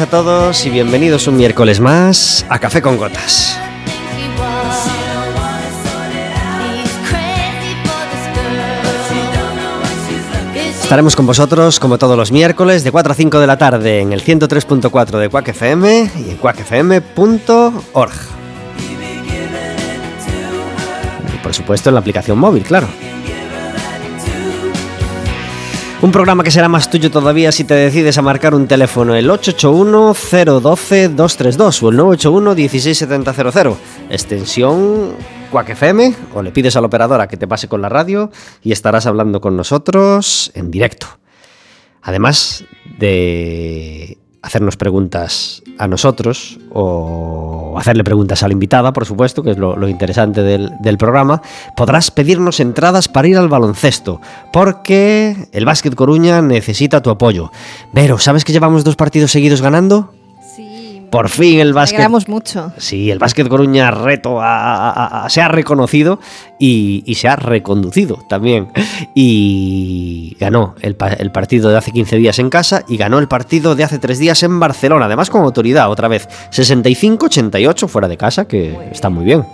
A todos y bienvenidos un miércoles más a Café con Gotas. Estaremos con vosotros como todos los miércoles de 4 a 5 de la tarde en el 103.4 de Quack FM y en quackfm.org. Por supuesto en la aplicación móvil, claro. Un programa que será más tuyo todavía si te decides a marcar un teléfono el 881-012-232 o el 981-16700, extensión Quack FM, o le pides a la operadora que te pase con la radio y estarás hablando con nosotros en directo. Además de hacernos preguntas a nosotros o hacerle preguntas a la invitada, por supuesto, que es lo, interesante del, del programa, podrás pedirnos entradas para ir al baloncesto, porque el Básquet Coruña necesita tu apoyo. Pero, ¿sabes que llevamos dos partidos seguidos ganando? Por fin el básquet. alegramos mucho. Sí, el Básquet Coruña reto a- a- a- se ha reconocido y, y se ha reconducido también. Y ganó el partido de hace 15 días en casa y ganó el partido de hace 3 días en Barcelona, además con autoridad otra vez. 65-88 fuera de casa, que está muy bien.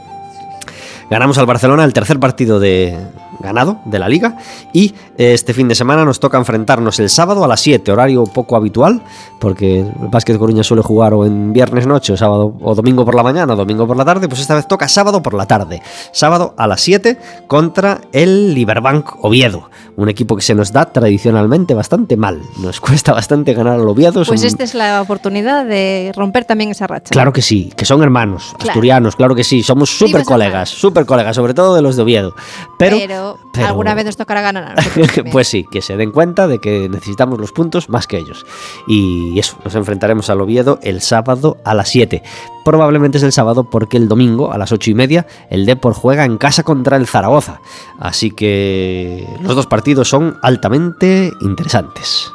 Ganamos al Barcelona el tercer partido de ganado de la liga y eh, este fin de semana nos toca enfrentarnos el sábado a las 7, horario poco habitual, porque el Básquet Coruña suele jugar o en viernes noche o sábado o domingo por la mañana o domingo por la tarde, pues esta vez toca sábado por la tarde. Sábado a las 7 contra el Liberbank Oviedo, un equipo que se nos da tradicionalmente bastante mal. Nos cuesta bastante ganar al Oviedo. Pues son- esta es la oportunidad de romper también esa racha. Claro que sí, que son hermanos, Claro. asturianos, claro que sí, somos súper colegas, súper colegas, sobre todo de los de Oviedo. Pero, pero, pero- alguna vez nos tocará ganar a pues sí, que se den cuenta de que necesitamos los puntos más que ellos. Y eso, nos enfrentaremos al Oviedo el sábado a las 7. Probablemente es el sábado porque el domingo a las 8 y media el Depor juega en casa contra el Zaragoza. Así que los dos partidos son altamente interesantes.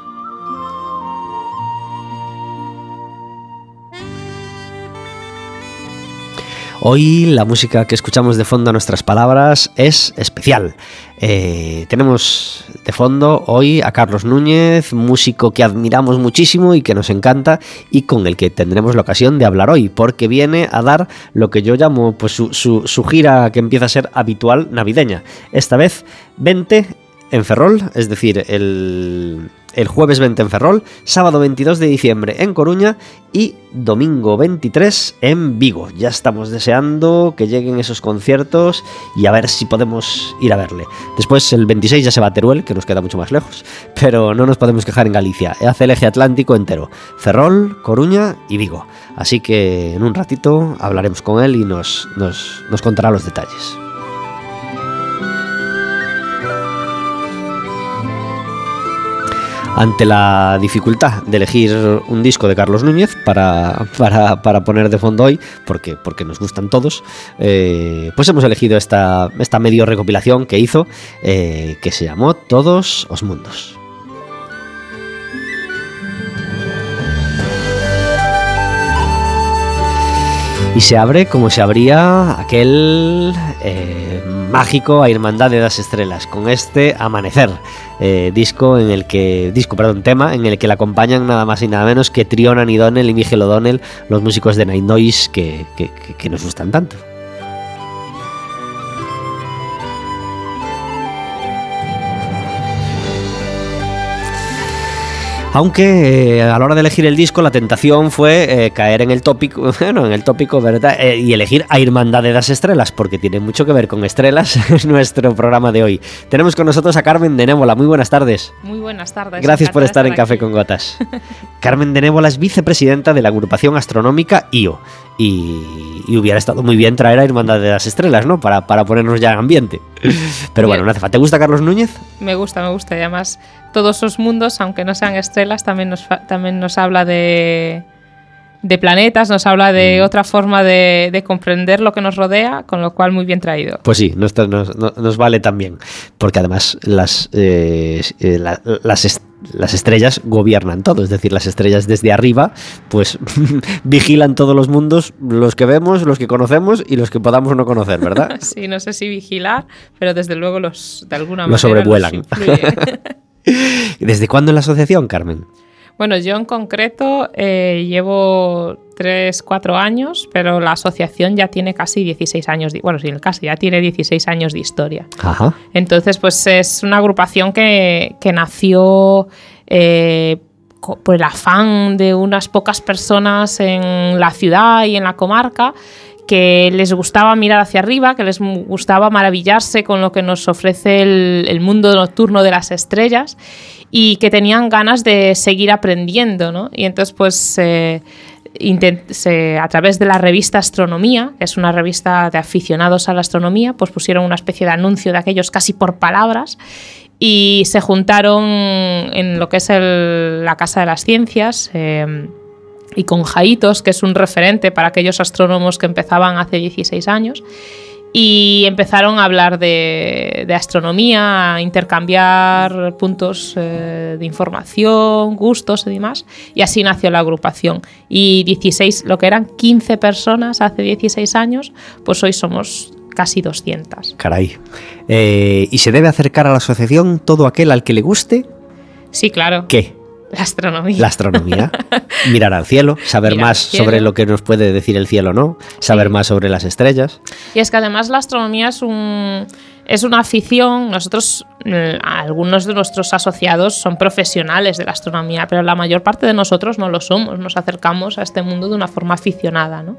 Hoy la música que escuchamos de fondo a nuestras palabras es especial. Eh, tenemos de fondo hoy a Carlos Núñez, músico que admiramos muchísimo y que nos encanta y con el que tendremos la ocasión de hablar hoy, porque viene a dar lo que yo llamo pues, su, su- su gira que empieza a ser habitual navideña. Esta vez 20 en Ferrol, es decir, el, el jueves 20 en Ferrol, sábado 22 de diciembre en Coruña y domingo 23 en Vigo. Ya estamos deseando que lleguen esos conciertos y a ver si podemos ir a verle. Después el 26 ya se va a Teruel, que nos queda mucho más lejos, pero no nos podemos quejar en Galicia. Hace el eje atlántico entero. Ferrol, Coruña y Vigo. Así que en un ratito hablaremos con él y nos, nos, nos contará los detalles. Ante la dificultad de elegir un disco de Carlos Núñez para, para, para poner de fondo hoy, porque, porque nos gustan todos, eh, pues hemos elegido esta, esta medio recopilación que hizo, eh, que se llamó Todos os Mundos. Y se abre como se abría aquel eh, mágico A Irmandade das Estrelas, con este Amanecer, eh, disco en el que, disco, perdón, tema en el que le acompañan nada más y nada menos que Triona O'Donnell y Miguel O'Donnell, los músicos de Night Noise que- que nos gustan tanto. Aunque eh, a la hora de elegir el disco la tentación fue eh, caer en el tópico, bueno, en el tópico, ¿verdad? Eh, y elegir a Irmandad de las Estrellas, porque tiene mucho que ver con estrellas en nuestro programa de hoy. Tenemos con nosotros a Carmen de Nébola. Muy buenas tardes. Muy buenas tardes. Gracias por estar en Café con Gotas. Carmen de Nébola es vicepresidenta de la agrupación astronómica IO. Y, y hubiera estado muy bien traer a Irmandad de las Estrellas, ¿no? Para, para ponernos ya en ambiente. Pero bueno, no hace falta. ¿Te gusta Carlos Núñez? Me gusta, me gusta. Y además, todos esos mundos, aunque no sean estrellas, también nos, también nos habla de, de planetas, nos habla de Mm. otra forma de, de comprender lo que nos rodea, con lo cual muy bien traído. Pues sí, nos, nos- nos- vale también. Porque además las, eh, eh, la- las, est- las estrellas gobiernan todo, es decir, las estrellas desde arriba, pues vigilan todos los mundos, los que vemos, los que conocemos y los que podamos no conocer, ¿verdad? sí, no sé si vigilar, pero desde luego los de alguna los manera sobrevuelan. ¿Desde cuándo en la asociación, Carmen? Bueno, yo en concreto eh, llevo 3, 4 años, pero la asociación ya tiene casi 16 años, de, bueno, sí, casi ya tiene 16 años de historia. Ajá. Entonces, pues es una agrupación que, que nació eh, por el afán de unas pocas personas en la ciudad y en la comarca que les gustaba mirar hacia arriba, que les gustaba maravillarse con lo que nos ofrece el, el mundo nocturno de las estrellas y que tenían ganas de seguir aprendiendo, ¿no? Y entonces, pues, eh, se, a través de la revista Astronomía, que es una revista de aficionados a la astronomía, pues pusieron una especie de anuncio de aquellos casi por palabras y se juntaron en lo que es el, la Casa de las Ciencias. Eh, y con Jaitos, que es un referente para aquellos astrónomos que empezaban hace 16 años y empezaron a hablar de, de astronomía, a intercambiar puntos eh, de información, gustos y demás, y así nació la agrupación. Y 16, lo que eran 15 personas hace 16 años, pues hoy somos casi 200. Caray. Eh, ¿Y se debe acercar a la asociación todo aquel al que le guste? Sí, claro. ¿Qué? La astronomía. La astronomía. Mirar al cielo, saber Mirar más cielo. sobre lo que nos puede decir el cielo, ¿no? Saber Sí. más sobre las estrellas. Y es que además la astronomía es un es una afición. Nosotros, eh, algunos de nuestros asociados son profesionales de la astronomía, pero la mayor parte de nosotros no lo somos. Nos acercamos a este mundo de una forma aficionada. ¿no?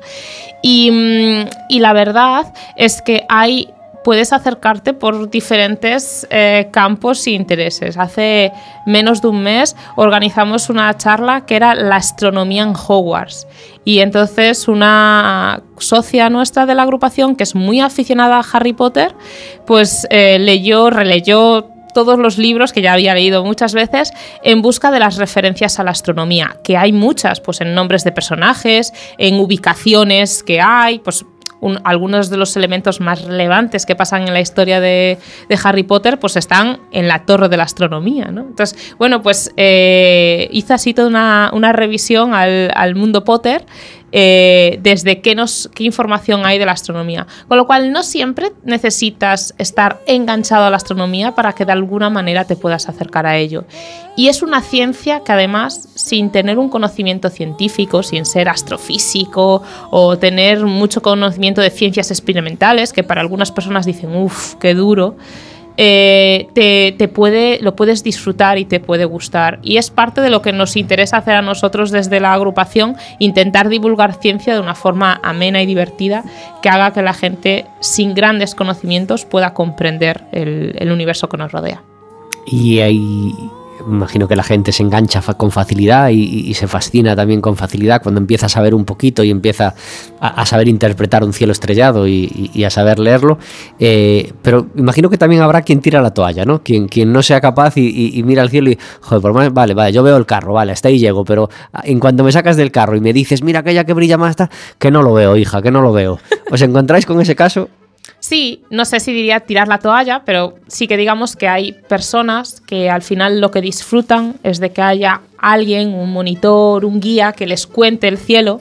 Y, mm, y la verdad es que hay puedes acercarte por diferentes eh, campos e intereses. Hace menos de un mes organizamos una charla que era la astronomía en Hogwarts. Y entonces una socia nuestra de la agrupación, que es muy aficionada a Harry Potter, pues eh, leyó, releyó todos los libros que ya había leído muchas veces en busca de las referencias a la astronomía, que hay muchas, pues en nombres de personajes, en ubicaciones que hay, pues un- algunos de los elementos más relevantes que pasan en la historia de, Harry Potter, pues están en la torre de la astronomía, ¿no? Entonces, bueno, pues eh, hice así toda una, revisión al mundo Potter eh, desde qué, nos, qué información hay de la astronomía. Con lo cual, no siempre necesitas estar enganchado a la astronomía para que de alguna manera te puedas acercar a ello. Y es una ciencia que además, sin tener un conocimiento científico, sin ser astrofísico o tener mucho conocimiento de ciencias experimentales, que para algunas personas dicen, uff, qué duro, eh, te, te puede, lo puedes disfrutar y te puede gustar. Y es parte de lo que nos interesa hacer a nosotros desde la agrupación, intentar divulgar ciencia de una forma amena y divertida que haga que la gente sin grandes conocimientos pueda comprender el, el universo que nos rodea. Y ahí imagino que la gente se engancha con facilidad y, se fascina también con facilidad cuando empieza a saber un poquito y empieza a, saber interpretar un cielo estrellado y, a saber leerlo. Eh, pero imagino que también habrá quien tira la toalla, ¿no? Quien, quien no sea capaz y, mira al cielo y, joder, por más, vale, vale, yo veo el carro, vale, hasta ahí llego, pero en cuanto me sacas del carro y me dices, mira aquella que brilla más, está, que no lo veo, hija, que no lo veo. ¿Os encontráis con ese caso? Sí, no sé si diría tirar la toalla, pero sí que digamos que hay personas que al final lo que disfrutan es de que haya alguien, un monitor, un guía que les cuente el cielo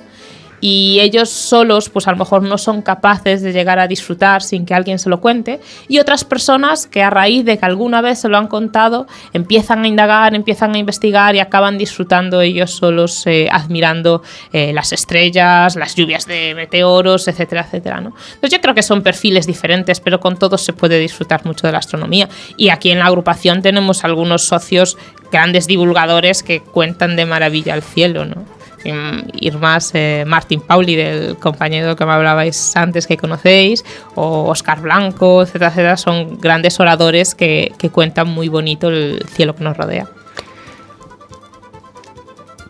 y ellos solos pues a lo mejor no son capaces de llegar a disfrutar sin que alguien se lo cuente y otras personas que a raíz de que alguna vez se lo han contado empiezan a indagar, empiezan a investigar y acaban disfrutando ellos solos eh, admirando eh, las estrellas, las lluvias de meteoros, etcétera, etcétera. ¿no? Entonces yo creo que son perfiles diferentes, pero con todos se puede disfrutar mucho de la astronomía y aquí en la agrupación tenemos algunos socios grandes divulgadores que cuentan de maravilla el cielo, ¿no? Mm, Ir más eh, Martín Pauli, del compañero que me hablabais antes que conocéis, o Oscar Blanco, etcétera, etcétera, son grandes oradores que, que cuentan muy bonito el cielo que nos rodea.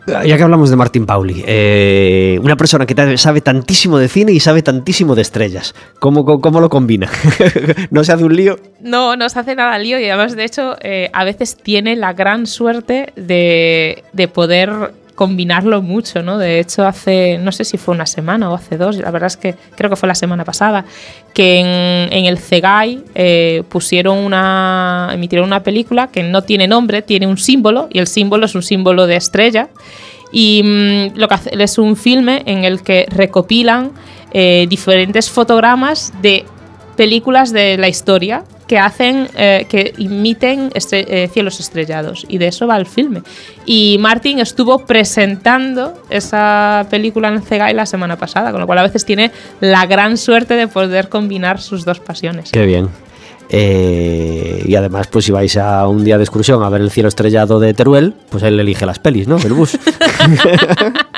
Ya que hablamos de Martín Pauli, eh, una persona que sabe tantísimo de cine y sabe tantísimo de estrellas, ¿cómo, cómo, cómo lo combina? ¿No se hace un lío? No, no se hace nada lío y además, de hecho, eh, a veces tiene la gran suerte de, de poder combinarlo mucho, ¿no? De hecho, hace, no sé si fue una semana o hace dos, la verdad es que creo que fue la semana pasada, que en, el CEGAI eh, pusieron una, emitieron una película que no tiene nombre, tiene un símbolo, y el símbolo es un símbolo de estrella, y mm, lo que es un filme en el que recopilan eh, diferentes fotogramas de películas de la historia que hacen, eh, que imiten eh, cielos estrellados. Y de eso va el filme. Y Martin estuvo presentando esa película en CEGAI la semana pasada, con lo cual a veces tiene la gran suerte de poder combinar sus dos pasiones. Qué bien. Eh, y además, pues si vais a un día de excursión a ver el cielo estrellado de Teruel, pues él elige las pelis, ¿no? El bus.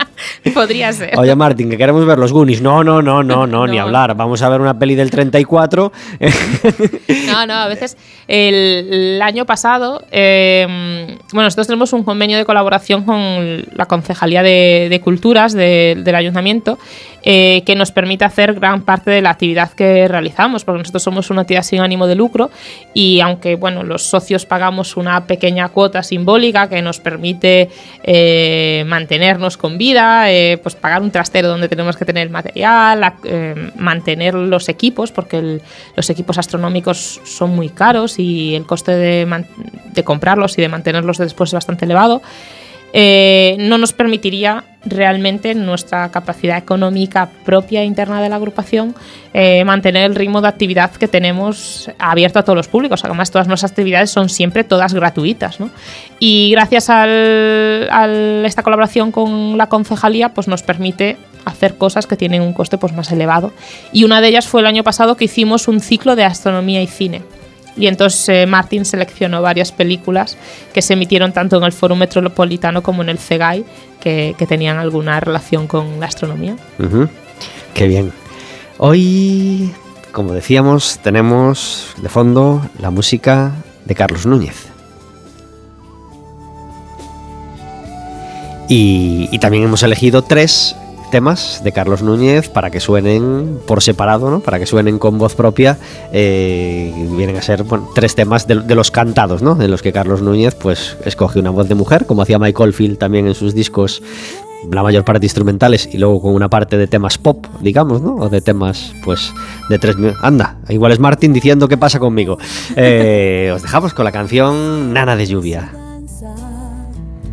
Podría ser. Oye, Martín, que queremos ver los Goonies. No, no, no, no, no, ni hablar. Vamos a ver una peli del 34. no, no, a veces el, año pasado, em, bueno, nosotros tenemos un convenio de colaboración con la Concejalía de, Culturas del Ayuntamiento eh, que nos permite hacer gran parte de la actividad que realizamos, porque nosotros somos una entidad sin ánimo de lucro y aunque bueno, los socios pagamos una pequeña cuota simbólica que nos permite eh, mantenernos con vida, eh, pues pagar un trastero donde tenemos que tener material, mantener los equipos, porque los equipos astronómicos son muy caros y el coste de comprarlos y de mantenerlos después es bastante elevado. Eh, no nos permitiría realmente nuestra capacidad económica propia e interna de la agrupación eh, mantener el ritmo de actividad que tenemos abierto a todos los públicos. Además, todas nuestras actividades son siempre todas gratuitas. Y gracias a esta colaboración con la concejalía, pues nos permite hacer cosas que tienen un coste pues, más elevado. Y una de ellas fue el año pasado que hicimos un ciclo de astronomía y cine y entonces eh, Martin seleccionó varias películas que se emitieron tanto en el Foro Metropolitano como en el CEGAI que, tenían alguna relación con la astronomía. Qué bien. Hoy, como decíamos, tenemos de fondo la música de Carlos Núñez. y también hemos elegido tres temas de Carlos Núñez para que suenen por separado, ¿no? para que suenen con voz propia. Eh, vienen a ser tres temas de, los cantados, ¿no? en los que Carlos Núñez pues, escoge una voz de mujer, como hacía Michael Field también en sus discos la mayor parte instrumentales y luego con una parte de temas pop, digamos, ¿no? O de temas, pues, de tres Anda, igual es Martin diciendo qué pasa conmigo. Eh, os dejamos con la canción Nana de lluvia.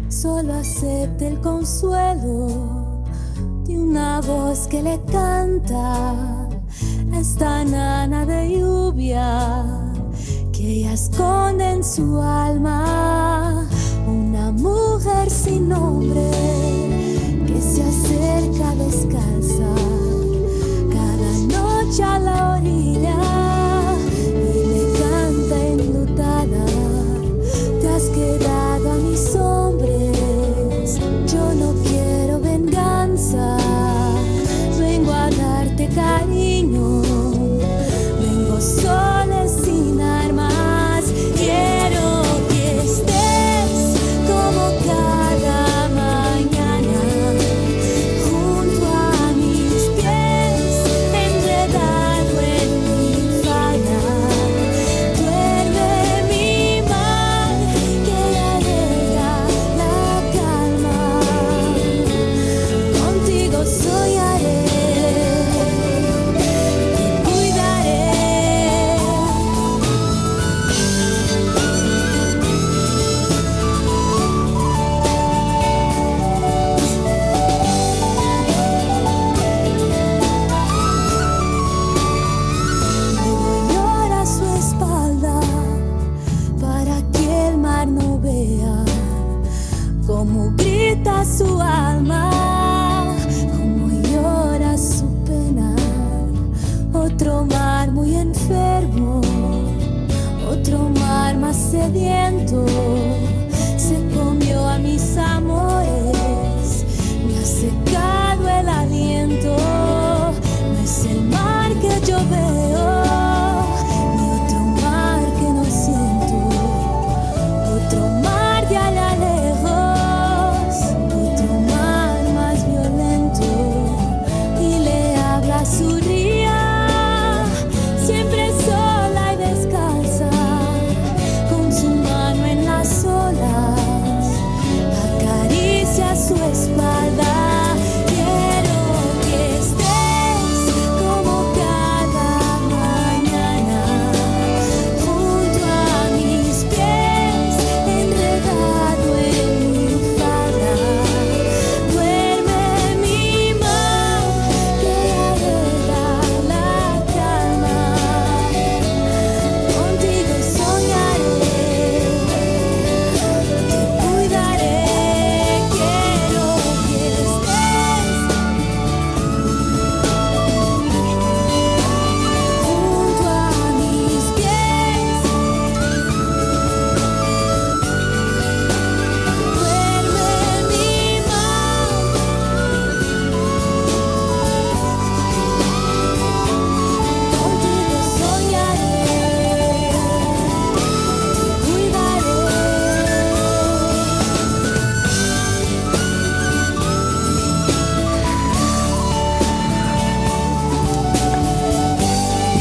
Solo acepte el consuelo una voz que le canta. Esta nana de lluvia que ella esconde en su alma una mujer sin nombre que se acerca descalza cada noche a la orilla y le canta enlutada. Te has quedado a mis hombres venganza cariño.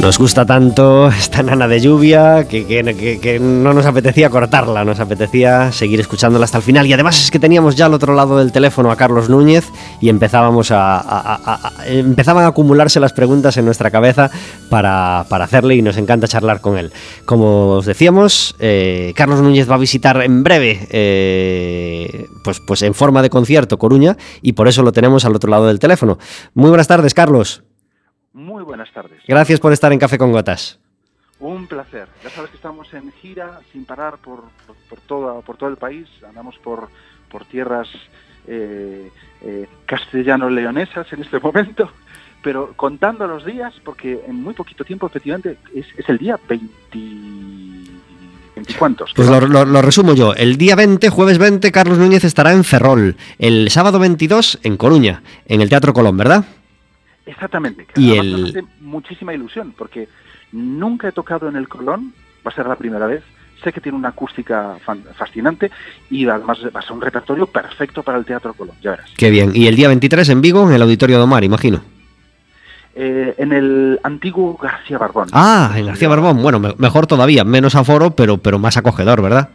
Nos gusta tanto esta nana de lluvia que, no nos apetecía cortarla, nos apetecía seguir escuchándola hasta el final. Y además es que teníamos ya al otro lado del teléfono a Carlos Núñez y empezábamos a, empezaban a acumularse las preguntas en nuestra cabeza para, hacerle y nos encanta charlar con él. Como os decíamos, eh, Carlos Núñez va a visitar en breve, eh, pues, pues en forma de concierto, Coruña, y por eso lo tenemos al otro lado del teléfono. Muy buenas tardes, Carlos. Muy buenas tardes. Gracias por estar en Café con Gotas. Un placer. Ya sabes que estamos en gira sin parar por, por, todo, por todo el país. Andamos por, por tierras eh, eh, castellano-leonesas en este momento, pero contando los días, porque en muy poquito tiempo, efectivamente, es, el día 20. ¿Cuántos? Pues lo, lo, resumo yo. El día 20, jueves 20, Carlos Núñez estará en Ferrol. El sábado 22 en Coruña, en el Teatro Colón, ¿verdad? Exactamente. Y el... muchísima ilusión, porque nunca he tocado en el Colón, va a ser la primera vez. Sé que tiene una acústica fascinante y además va a ser un repertorio perfecto para el Teatro Colón, ya verás. Qué bien. ¿Y el día 23 en Vigo, en el Auditorio de Omar, imagino? Eh, en el antiguo García Barbón. Ah, en García Barbón. Bueno, mejor todavía, menos aforo, pero, pero más acogedor, ¿verdad?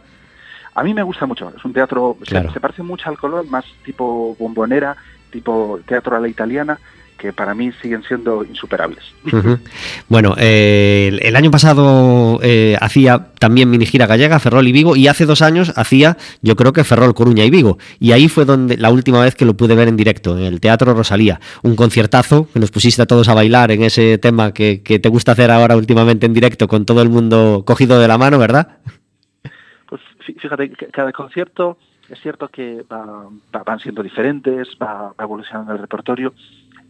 A mí me gusta mucho. Es un teatro, se, se, parece mucho al Colón, más tipo bombonera, tipo teatro a la italiana que para mí siguen siendo insuperables. Bueno, eh, el, año pasado eh, hacía también mini gira gallega, Ferrol y Vigo, y hace dos años hacía, yo creo que Ferrol, Coruña y Vigo. Y ahí fue donde la última vez que lo pude ver en directo, en el Teatro Rosalía. Un conciertazo que nos pusiste a todos a bailar en ese tema que, te gusta hacer ahora últimamente en directo, con todo el mundo cogido de la mano, ¿verdad? Pues fíjate, cada concierto es cierto que van siendo diferentes, va evolucionando el repertorio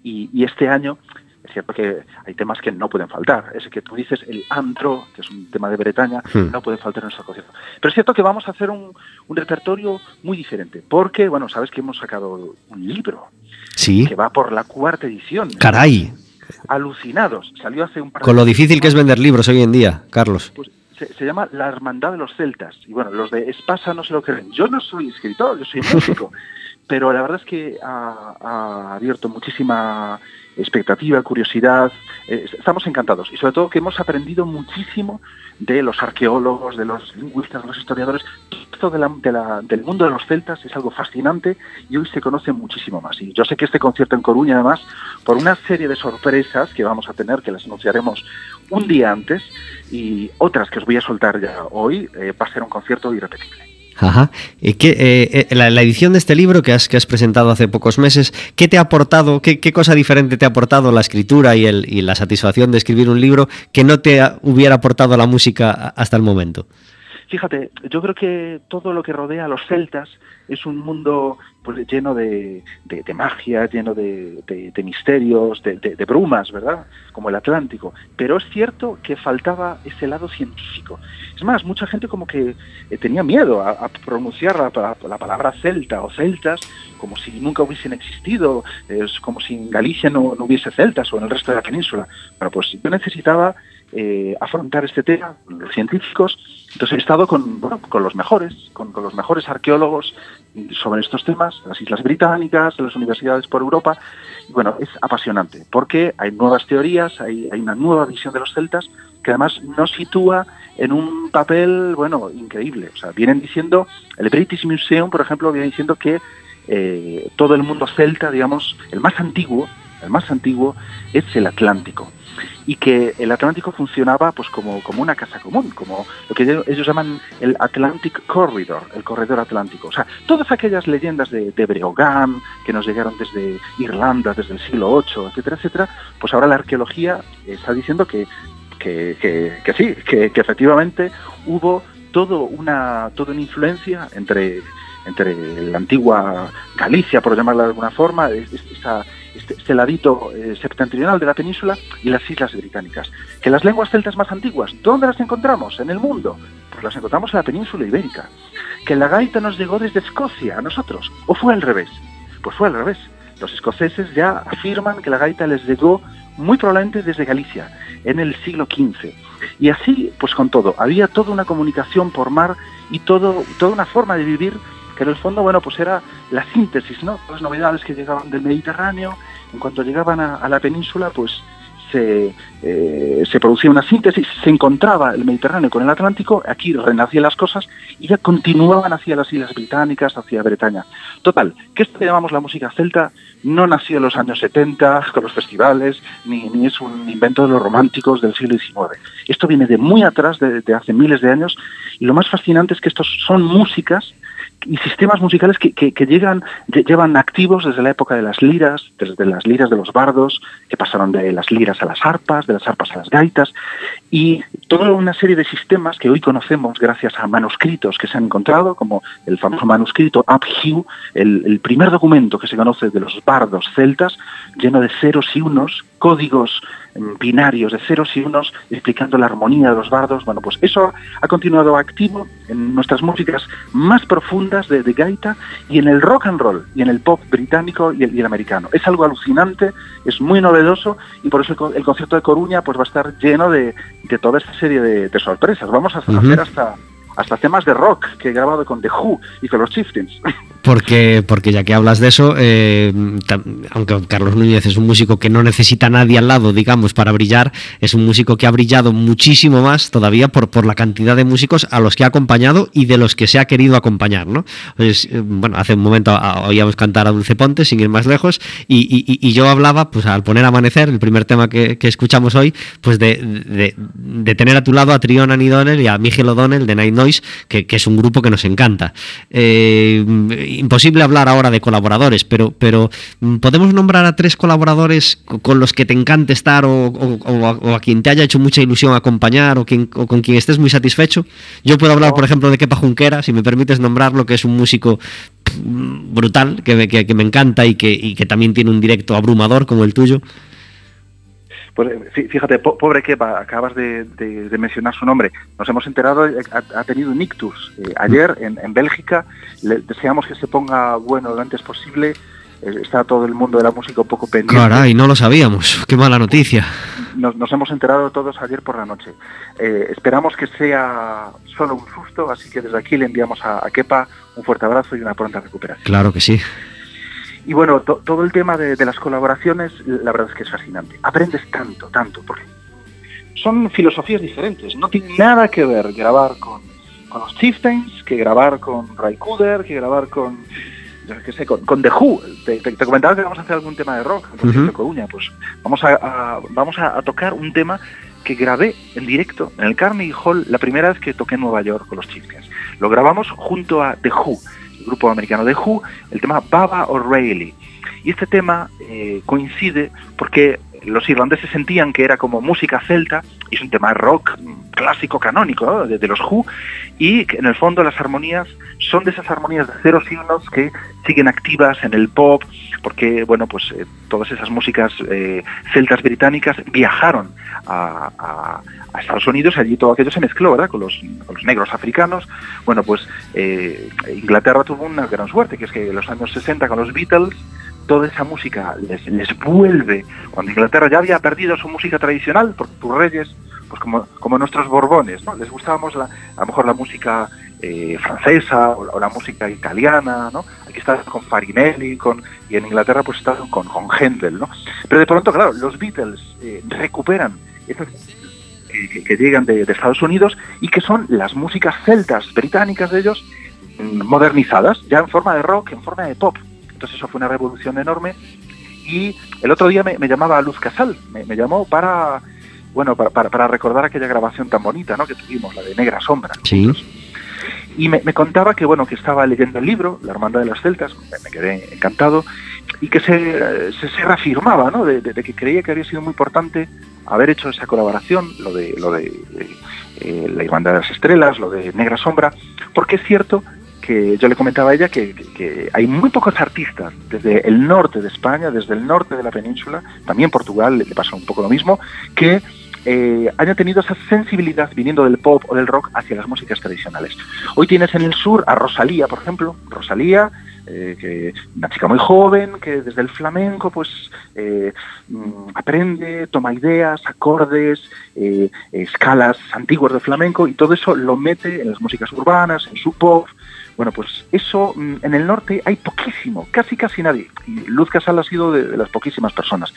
y, este año es cierto que hay temas que no pueden faltar. Ese que tú dices, el antro, que es un tema de Bretaña, hmm. no puede faltar en nuestro concierto. Pero es cierto que vamos a hacer un, repertorio muy diferente, porque, bueno, sabes que hemos sacado un libro ¿Sí? que va por la cuarta edición. ¡Caray! Alucinados. Salió hace un par Con lo difícil que es vender libros hoy en día, Carlos. Pues se, llama La Hermandad de los Celtas. Y bueno, los de Espasa no se lo creen. Yo no soy escritor, yo soy músico. pero la verdad es que ha, abierto muchísima expectativa, curiosidad. Eh, estamos encantados y sobre todo que hemos aprendido muchísimo de los arqueólogos, de los lingüistas, de los historiadores. Esto del mundo de los celtas es algo fascinante y hoy se conoce muchísimo más. Y yo sé que este concierto en Coruña, además, por una serie de sorpresas que vamos a tener, que las anunciaremos un día antes, y otras que os voy a soltar ya hoy, eh, va a ser un concierto irrepetible. Ajá. ¿Y qué, eh, eh, la, edición de este libro que has, que has presentado hace pocos meses, ¿qué te ha aportado, qué, cosa diferente te ha aportado la escritura y, el, y la satisfacción de escribir un libro que no te hubiera aportado la música hasta el momento? Fíjate, yo creo que todo lo que rodea a los celtas es un mundo pues, lleno de, magia, lleno de, misterios, de, brumas, ¿verdad? Como el Atlántico. Pero es cierto que faltaba ese lado científico. Es más, mucha gente como que eh, tenía miedo a, pronunciar la, palabra celta o celtas como si nunca hubiesen existido, es como si en Galicia no, hubiese celtas o en el resto de la península. Bueno, pues yo necesitaba eh, afrontar este tema, los científicos, entonces he estado con, con los mejores, con, los mejores arqueólogos sobre estos temas, las Islas Británicas, las universidades por Europa. Y bueno, es apasionante porque hay nuevas teorías, hay, una nueva visión de los celtas que además nos sitúa en un papel, bueno, increíble. O sea, vienen diciendo, el British Museum, por ejemplo, viene diciendo que eh, todo el mundo celta, digamos, el más antiguo, el más antiguo es el Atlántico y que el Atlántico funcionaba pues como, como una casa común, como lo que ellos llaman el Atlantic Corridor, el corredor atlántico. O sea, todas aquellas leyendas de, de Breogán que nos llegaron desde Irlanda, desde el siglo VIII, etcétera, etcétera, pues ahora la arqueología está diciendo que, que, que, sí, que, efectivamente hubo todo una, toda una influencia entre entre la antigua Galicia, por llamarla de alguna forma, esa, este, este, ladito eh, septentrional de la península y las islas británicas. Que las lenguas celtas más antiguas, ¿dónde las encontramos? En el mundo. Pues las encontramos en la península ibérica. Que la gaita nos llegó desde Escocia a nosotros, o fue al revés. Pues fue al revés. Los escoceses ya afirman que la gaita les llegó muy probablemente desde Galicia, en el siglo XV. Y así, pues con todo, había toda una comunicación por mar y todo, toda una forma de vivir que en el fondo, bueno, pues era la síntesis, ¿no? Las novedades que llegaban del Mediterráneo, en cuanto llegaban a, la península, pues se, eh, se producía una síntesis, se encontraba el Mediterráneo con el Atlántico, aquí renacían las cosas y ya continuaban hacia las Islas Británicas, hacia Bretaña. Total, que esto que llamamos la música celta no nació en los años 70 con los festivales, ni, ni es un invento de los románticos del siglo XIX. Esto viene de muy atrás, de, de hace miles de años, y lo más fascinante es que estos son músicas y sistemas musicales que, que, que, llegan, llevan activos desde la época de las liras, desde las liras de los bardos, que pasaron de las liras a las arpas, de las arpas a las gaitas, y toda una serie de sistemas que hoy conocemos gracias a manuscritos que se han encontrado, como el famoso manuscrito el, el primer documento que se conoce de los bardos celtas, lleno de ceros y unos, códigos binarios de ceros y unos explicando la armonía de los bardos. Bueno, pues eso ha continuado activo en nuestras músicas más profundas de, de gaita y en el rock and roll y en el pop británico y el, y el americano. Es algo alucinante, es muy novedoso y por eso el, el concierto de Coruña pues va a estar lleno de, de toda esta serie de, de sorpresas. Vamos a uh -huh. hacer hasta hasta temas de rock que he grabado con The Who y con los Chieftains. Porque, porque ya que hablas de eso, eh, aunque Carlos Núñez es un músico que no necesita a nadie al lado, digamos, para brillar, es un músico que ha brillado muchísimo más todavía por, por la cantidad de músicos a los que ha acompañado y de los que se ha querido acompañar, ¿no? Pues, bueno, hace un momento oíamos cantar a Dulce Ponte, sin ir más lejos, y, y, yo hablaba, pues al poner Amanecer, el primer tema que, que escuchamos hoy, pues de, de, tener a tu lado a Trion Anidonel y a Miguel O'Donnell de Night Noise, que, que, es un grupo que nos encanta. Eh, imposible hablar ahora de colaboradores, pero, pero mm, ¿podemos nombrar a tres colaboradores con los que te encante estar o, o, a, quien te haya hecho mucha ilusión acompañar o, con quien estés muy satisfecho? Yo puedo hablar, por ejemplo, de Kepa Junquera, si me permites nombrarlo, que es un músico brutal, que, que, que me encanta y que, y que también tiene un directo abrumador como el tuyo. Pues fíjate, po pobre Kepa, acabas de, de, de, mencionar su nombre. Nos hemos enterado, ha, ha tenido un ictus. Eh, ayer en, en, Bélgica le deseamos que se ponga bueno lo antes posible. Eh, está todo el mundo de la música un poco pendiente. Caray, no lo sabíamos. Qué mala noticia. Nos, nos hemos enterado todos ayer por la noche. Eh, esperamos que sea solo un susto, así que desde aquí le enviamos a, a Kepa un fuerte abrazo y una pronta recuperación. Claro que sí. Y bueno, to, todo el tema de, de, las colaboraciones, la verdad es que es fascinante. Aprendes tanto, tanto, porque son filosofías diferentes. No tiene nada que ver grabar con, con los Chieftains que grabar con Ray Cooder, que grabar con, yo qué sé, con, con The Who. Te, te, te, comentaba que vamos a hacer algún tema de rock, por uh -huh. Coruña. Pues vamos, a, a vamos a, a, tocar un tema que grabé en directo en el Carnegie Hall la primera vez que toqué en Nueva York con los Chieftains. Lo grabamos junto a The Who grupo americano de Who, el tema Baba O'Reilly. Y este tema eh, coincide porque los irlandeses sentían que era como música celta, y es un tema rock clásico, canónico, de, los Who, y que en el fondo las armonías son de esas armonías de ceros y unos que siguen activas en el pop, porque, bueno, pues eh, todas esas músicas eh, celtas británicas viajaron a, Estados Unidos, allí todo aquello se mezcló, ¿verdad?, con los, con los negros africanos. Bueno, pues eh, Inglaterra tuvo una gran suerte, que es que en los años 60 con los Beatles, toda esa música les, vuelve, cuando Inglaterra ya había perdido su música tradicional, porque tus reyes, pues como, como nuestros borbones, ¿no? Les gustábamos la, a lo mejor la música eh, francesa o, la música italiana, ¿no? Aquí estaban con Farinelli, con, y en Inglaterra pues estaban con, con ¿no? Pero de pronto, claro, los Beatles eh, recuperan esas que, que, llegan de, de, Estados Unidos y que son las músicas celtas británicas de ellos mm, modernizadas, ya en forma de rock, en forma de pop. Entonces eso fue una revolución enorme. Y el otro día me, me llamaba Luz Casal, me, me llamó para, bueno, para, para, para, recordar aquella grabación tan bonita, ¿no? Que tuvimos, la de Negra Sombra. Sí. Y me, me, contaba que, bueno, que estaba leyendo el libro, La Hermandad de las Celtas, me, quedé encantado, y que se, se, se reafirmaba, ¿no? De, de, de, que creía que había sido muy importante haber hecho esa colaboración, lo de, lo de eh, La Hermandad de las Estrellas, lo de Negra Sombra, porque es cierto que yo le comentaba a ella que, hay muy pocos artistas desde el norte de España, desde el norte de la península, también Portugal le, pasa un poco lo mismo, que eh, haya tenido esa sensibilidad viniendo del pop o del rock hacia las músicas tradicionales. Hoy tienes en el sur a Rosalía, por ejemplo, Rosalía, que una chica muy joven que desde el flamenco pues mm, aprende, toma ideas, acordes, escalas antiguas del flamenco y todo eso lo mete en las músicas urbanas, en su pop, bueno, pues eso mm, en el norte hay poquísimo, casi casi nadie. Y Luz Casal ha sido de, las poquísimas personas.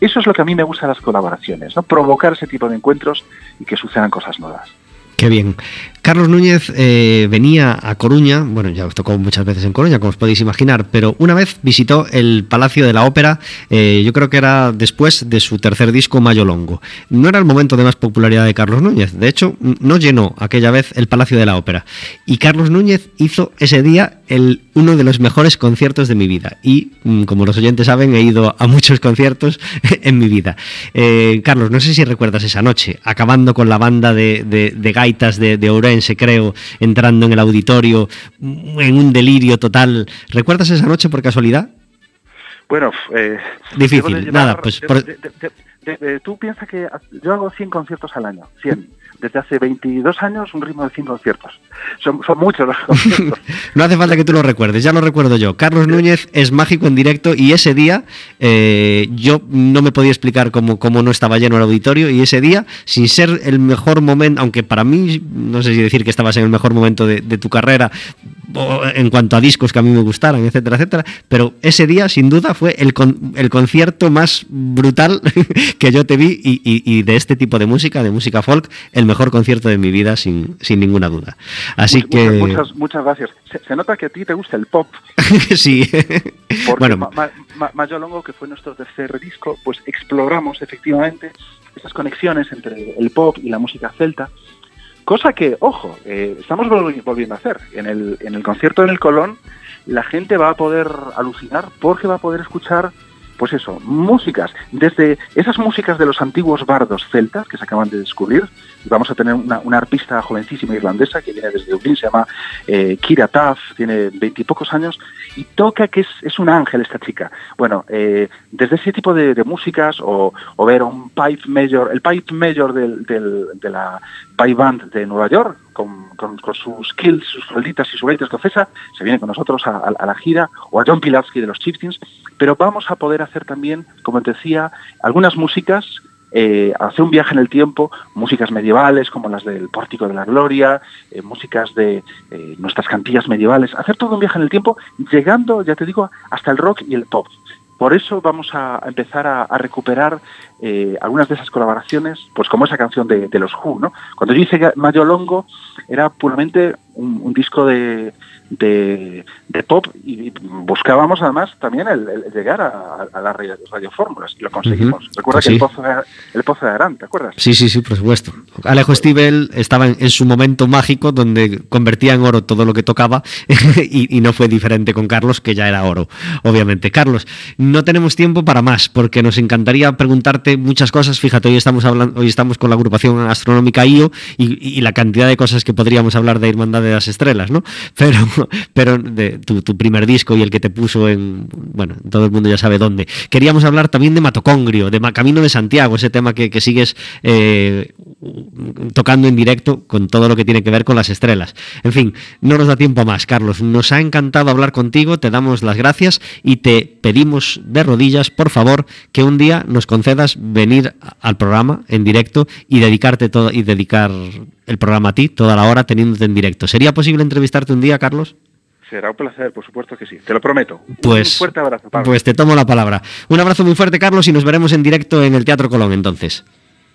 Eso es lo que a mí me gusta de las colaboraciones, ¿no? provocar ese tipo de encuentros y que sucedan cosas nuevas. Qué bien. Carlos Núñez eh, venía a Coruña, bueno, ya os tocó muchas veces en Coruña, como os podéis imaginar, pero una vez visitó el Palacio de la Ópera, eh, yo creo que era después de su tercer disco, Mayo Longo. No era el momento de más popularidad de Carlos Núñez, de hecho, no llenó aquella vez el Palacio de la Ópera. Y Carlos Núñez hizo ese día uno de los mejores conciertos de mi vida. Y, mm, como los oyentes saben, he ido a muchos conciertos en mi vida. Eh, Carlos, no sé si recuerdas esa noche, acabando con la banda de, de, de de, Ourense, creo, entrando en el auditorio en un delirio total. ¿Recuerdas esa noche por casualidad? Bueno, eh, difícil, nada, pues... tú piensas que yo hago 100 conciertos al año, 100 desde hace 22 años un ritmo de 100 conciertos. Son, muchos los conciertos. no hace falta que tú lo recuerdes, ya lo recuerdo yo. Carlos Núñez es mágico en directo y ese día eh, yo no me podía explicar cómo, cómo no estaba lleno el auditorio y ese día, sin ser el mejor momento, aunque para mí, no sé si decir que estabas en el mejor momento de, tu carrera, en cuanto a discos que a mí me gustaran, etcétera, etcétera, pero ese día sin duda fue el, el concierto más brutal que yo te vi y, y, de este tipo de música, de música folk, el mejor concierto de mi vida, sin, sin ninguna duda. Así que... Muchas, muchas gracias. Se, nota que a ti te gusta el pop. sí. Porque bueno. Mayo Longo, que fue nuestro tercer disco, pues exploramos efectivamente esas conexiones entre el pop y la música celta. Cosa que, ojo, eh, estamos volviendo a hacer. En el, en el concierto en el Colón, la gente va a poder alucinar porque va a poder escuchar pues eso, músicas, desde esas músicas de los antiguos bardos celtas que se acaban de descubrir, vamos a tener una, arpista jovencísima irlandesa que viene desde Dublín, se llama eh, Kira Taff, tiene veintipocos años, y toca que es, es un ángel esta chica. Bueno, eh, desde ese tipo de, músicas, o, ver un pipe major, el pipe major del, de la pipe band de Nueva York, con, sus skills, sus falditas y su gaita escocesa, se viene con nosotros a, la gira, o a John Pilatsky de los Chieftains, pero vamos a poder hacer también, como te decía, algunas músicas eh, hacer un viaje en el tiempo, músicas medievales como las del Pórtico de la Gloria, eh, músicas de eh, nuestras cantillas medievales, hacer todo un viaje en el tiempo, llegando, ya te digo, hasta el rock y el pop. Por eso vamos a, empezar a, recuperar algunas de esas colaboraciones, pues como esa canción de, los Who, ¿no? Cuando yo hice Mayo Longo era puramente un disco de, de, pop y buscábamos además también el, llegar a, a las radiofórmulas y lo conseguimos. Recuerda que el pozo, de, el pozo de Arán, ¿te acuerdas? Sí, sí, sí, por supuesto. Alejo Stivel estaba en, su momento mágico donde convertía en oro todo lo que tocaba y, no fue diferente con Carlos, que ya era oro, obviamente. Carlos, no tenemos tiempo para más porque nos encantaría preguntarte muchas cosas. Fíjate, hoy estamos hablando, hoy estamos con la agrupación astronómica IO y, y la cantidad de cosas que podríamos hablar de Hermandad de las Estrellas, ¿no? Pero pero de tu, primer disco y el que te puso en, bueno, todo el mundo ya sabe dónde. Queríamos hablar también de Matocongrio, de Camino de Santiago, ese tema que, sigues eh, tocando en directo con todo lo que tiene que ver con las estrellas. En fin, no nos da tiempo más, Carlos. Nos ha encantado hablar contigo, te damos las gracias y te pedimos de rodillas, por favor, que un día nos concedas venir al programa en directo y dedicarte todo y dedicar el programa a ti toda la hora teniéndote en directo. ¿Sería posible entrevistarte un día, Carlos? Será un placer, por supuesto que sí. Te lo prometo. Pues, un fuerte abrazo, Pablo. Pues te tomo la palabra. Un abrazo muy fuerte, Carlos, y nos veremos en directo en el Teatro Colón entonces.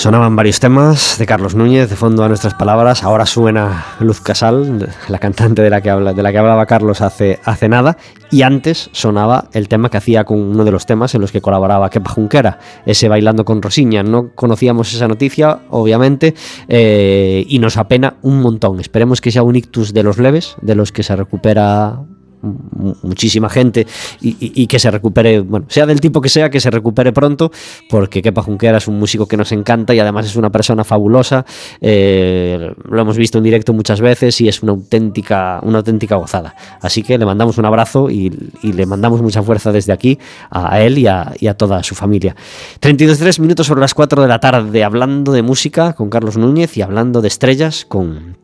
Sonaban varios temas de Carlos Núñez, de fondo a nuestras palabras. Ahora suena Luz Casal, la cantante de la que, habla, de la que hablaba Carlos hace, hace nada. Y antes sonaba el tema que hacía con uno de los temas en los que colaboraba Kepa Junquera, ese Bailando con Rosiña. No conocíamos esa noticia, obviamente, eh, y nos apena un montón. Esperemos que sea un ictus de los leves, de los que se recupera muchísima gente y, que se recupere, bueno, sea del tipo que sea, que se recupere pronto, porque Kepa Junquera es un músico que nos encanta y además es una persona fabulosa. Eh, lo hemos visto en directo muchas veces y es una auténtica, una auténtica gozada. Así que le mandamos un abrazo y, le mandamos mucha fuerza desde aquí a, él y a, toda su familia. 32 minutos sobre las 4 de la tarde hablando de música con Carlos Núñez y hablando de estrellas con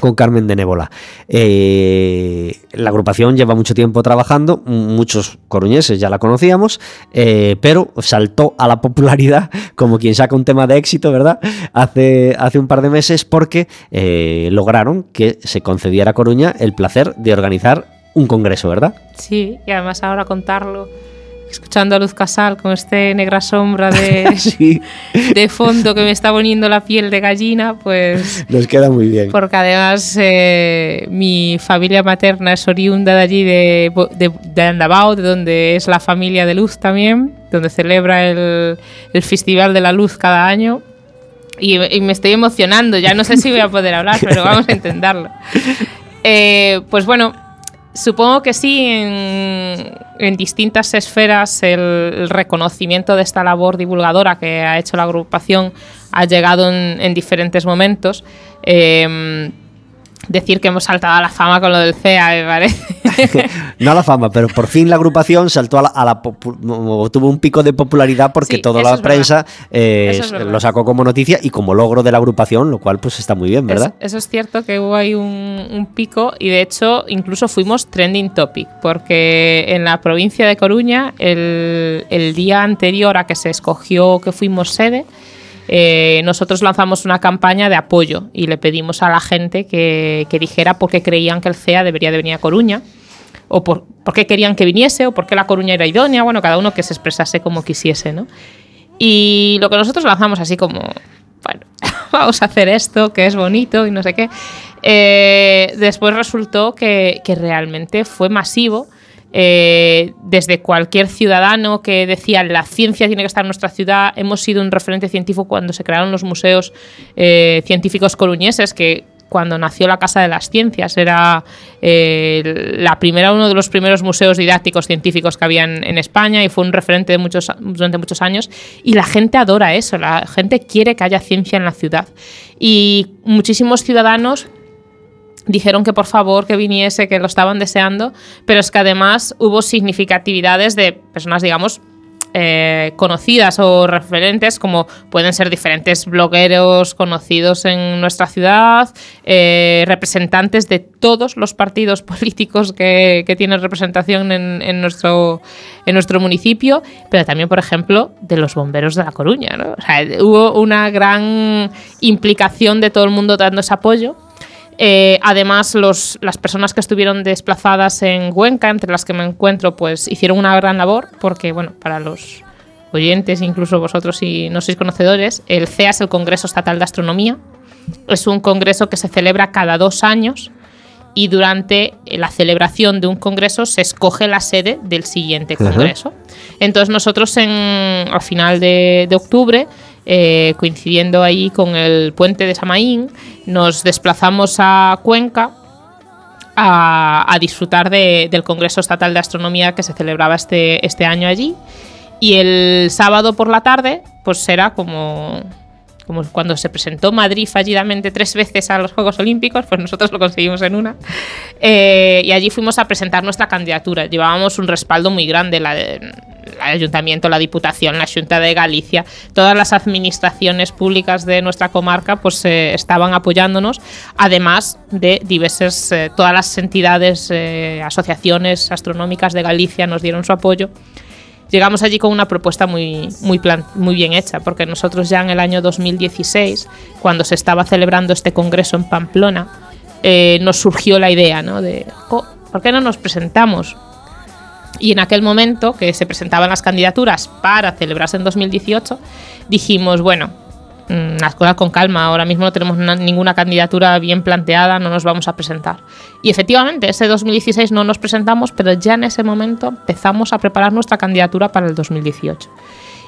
con Carmen de Nébola. Eh, la agrupación lleva mucho tiempo trabajando, muchos coruñeses ya la conocíamos, eh, pero saltó a la popularidad como quien saca un tema de éxito, ¿verdad? Hace, hace un par de meses porque eh, lograron que se concediera a Coruña el placer de organizar un congreso, ¿verdad? Sí, y además ahora contarlo escuchando a Luz Casal con este negra sombra de, de fondo que me está poniendo la piel de gallina, pues... Nos queda muy bien. Porque además eh, mi familia materna es oriunda de allí, de, de, de, Andabao, de donde es la familia de Luz también, donde celebra el, el Festival de la Luz cada año. Y, y, me estoy emocionando, ya no sé si voy a poder hablar, pero vamos a intentarlo. Eh, pues bueno, Supongo que sí, en, distintas esferas el, reconocimiento de esta labor divulgadora que ha hecho la agrupación ha llegado en, diferentes momentos. Eh, decir que hemos saltado a la fama con lo del CEA, me parece. no a la fama, pero por fin la agrupación saltó a la, tuvo un pico de popularidad porque toda la prensa eh, lo sacó como noticia y como logro de la agrupación, lo cual pues está muy bien, ¿verdad? eso es cierto que hubo ahí un, pico y de hecho incluso fuimos trending topic porque en la provincia de Coruña el, el día anterior a que se escogió que fuimos sede, eh, nosotros lanzamos una campaña de apoyo y le pedimos a la gente que, dijera por qué creían que el CEA debería de venir a Coruña o por, qué querían que viniese o por qué la Coruña era idónea, bueno, cada uno que se expresase como quisiese, ¿no? Y lo que nosotros lanzamos así como, bueno, vamos a hacer esto, que es bonito y no sé qué, eh, después resultó que, que realmente fue masivo eh, desde cualquier ciudadano que decía la ciencia tiene que estar en nuestra ciudad, hemos sido un referente científico cuando se crearon los museos eh, científicos coruñeses, que cuando nació la Casa de las Ciencias era eh, la primera, uno de los primeros museos didácticos científicos que había en, España y fue un referente de muchos, durante muchos años. Y la gente adora eso, la gente quiere que haya ciencia en la ciudad. Y muchísimos ciudadanos dijeron que por favor que viniese, que lo estaban deseando, pero es que además hubo significatividades de personas, digamos, eh, conocidas o referentes, como pueden ser diferentes blogueros conocidos en nuestra ciudad, eh, representantes de todos los partidos políticos que, tienen representación en, nuestro, en nuestro municipio, pero también, por ejemplo, de los bomberos de La Coruña. hubo una gran implicación de todo el mundo dando ese apoyo eh, además, las personas que estuvieron desplazadas en Cuenca, entre las que me encuentro, pues hicieron una gran labor, porque, bueno, para los oyentes, incluso vosotros si no sois conocedores, el CEA es el Congreso Estatal de Astronomía. Es un congreso que se celebra cada dos años y durante la celebración de un congreso se escoge la sede del siguiente congreso. Entonces nosotros en, al final de, octubre, eh, coincidiendo ahí con el puente de Samaín, nos desplazamos a Cuenca a, disfrutar del Congreso Estatal de Astronomía que se celebraba este, este año allí. Y el sábado por la tarde, pues será como como cuando se presentó Madrid fallidamente tres veces a los Juegos Olímpicos, pues nosotros lo conseguimos en una. Eh, y allí fuimos a presentar nuestra candidatura. Llevábamos un respaldo muy grande, la el Ayuntamiento, la Diputación, la Junta de Galicia, todas las administraciones públicas de nuestra comarca pues eh, estaban apoyándonos, además de diversas, eh, todas las entidades, asociaciones astronómicas de Galicia nos dieron su apoyo llegamos allí con una propuesta muy, muy, muy bien hecha, porque nosotros ya en el año 2016, cuando se estaba celebrando este congreso en Pamplona, eh, nos surgió la idea ¿no? de, oh, ¿por qué no nos presentamos? Y en aquel momento que se presentaban las candidaturas para celebrarse en 2018, dijimos, bueno, las cosas con calma. Ahora mismo no tenemos ninguna candidatura bien planteada, no nos vamos a presentar. Y efectivamente, ese 2016 no nos presentamos, pero ya en ese momento empezamos a preparar nuestra candidatura para el 2018.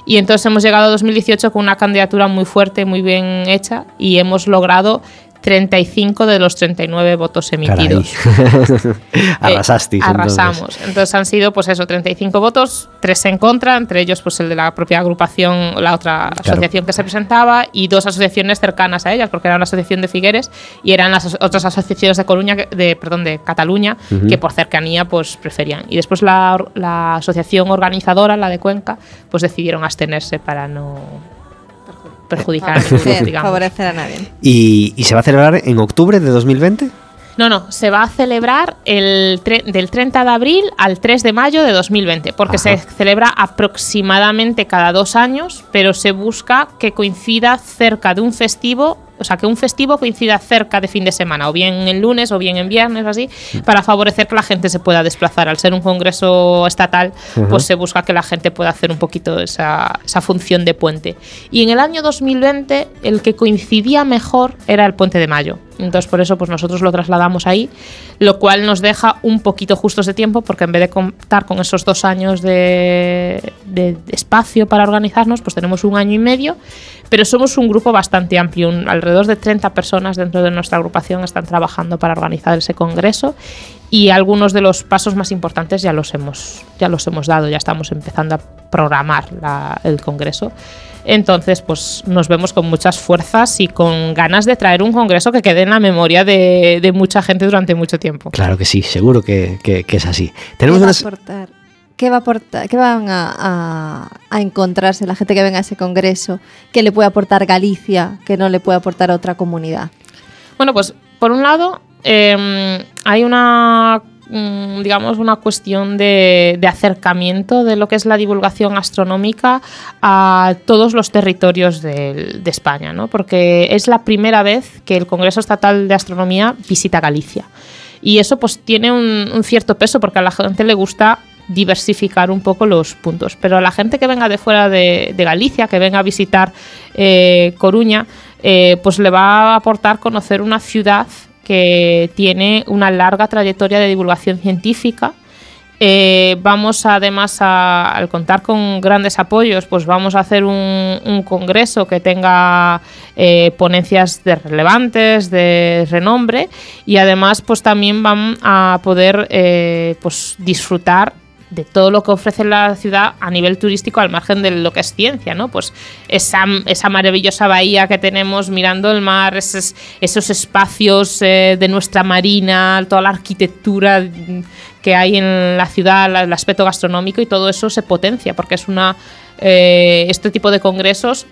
Y entonces hemos llegado a 2018 con una candidatura muy fuerte, muy bien hecha y hemos logrado 35 de los 39 votos emitidos. Arrasaste. arrasamos. Entonces. han sido, pues eso, 35 votos, tres en contra, entre ellos pues el de la propia agrupación, la otra asociación que se presentaba, y dos asociaciones cercanas a ellas, porque era la asociación de Figueres y eran las otras asociaciones de Coruña, de, perdón, de Cataluña, que por cercanía pues preferían. Y después la, la asociación organizadora, la de Cuenca, pues decidieron abstenerse para no perjudicar a Favorecer a nadie. ¿Y, se va a celebrar en octubre de 2020? No, no, se va a celebrar el del 30 de abril al 3 de mayo de 2020, porque se celebra aproximadamente cada dos años, pero se busca que coincida cerca de un festivo o sea, que un festivo coincida cerca de fin de semana, o bien en lunes o bien en viernes o así, para favorecer que la gente se pueda desplazar. Al ser un congreso estatal, pues se busca que la gente pueda hacer un poquito esa, esa función de puente. Y en el año 2020, el que coincidía mejor era el puente de mayo. Entonces, por eso, pues nosotros lo trasladamos ahí, lo cual nos deja un poquito justos de tiempo, porque en vez de contar con esos dos años de, de espacio para organizarnos, pues tenemos un año y medio pero somos un grupo bastante amplio, alrededor de 30 personas dentro de nuestra agrupación están trabajando para organizar ese congreso y algunos de los pasos más importantes ya los hemos, ya los hemos dado, ya estamos empezando a programar el congreso. Entonces, pues nos vemos con muchas fuerzas y con ganas de traer un congreso que quede en la memoria de, mucha gente durante mucho tiempo. Claro que sí, seguro que, es así. Tenemos unas... ¿Qué, va a aportar, van a, encontrarse la gente que venga a ese congreso? ¿Qué le puede aportar Galicia que no le puede aportar a otra comunidad? Bueno, pues por un lado em, hay una mm, digamos, una cuestión de, acercamiento de lo que es la divulgación astronómica a todos los territorios de, España, ¿no? porque es la primera vez que el Congreso Estatal de Astronomía visita Galicia. Y eso pues tiene un cierto peso porque a la gente le gusta diversificar un poco los puntos. Pero a la gente que venga de fuera de, Galicia, que venga a visitar eh, Coruña, eh, pues le va a aportar conocer una ciudad que tiene una larga trayectoria de divulgación científica. Eh, vamos además a, al contar con grandes apoyos, pues vamos a hacer un, congreso que tenga ponencias de relevantes, de renombre y además pues también van a poder pues disfrutar de todo lo que ofrece la ciudad a nivel turístico al margen de lo que es ciencia, ¿no? Pues esa, esa maravillosa bahía que tenemos mirando el mar, esos, esos espacios eh, de nuestra marina, toda la arquitectura que hay en la ciudad, el aspecto gastronómico y todo eso se potencia porque es una eh, este tipo de congresos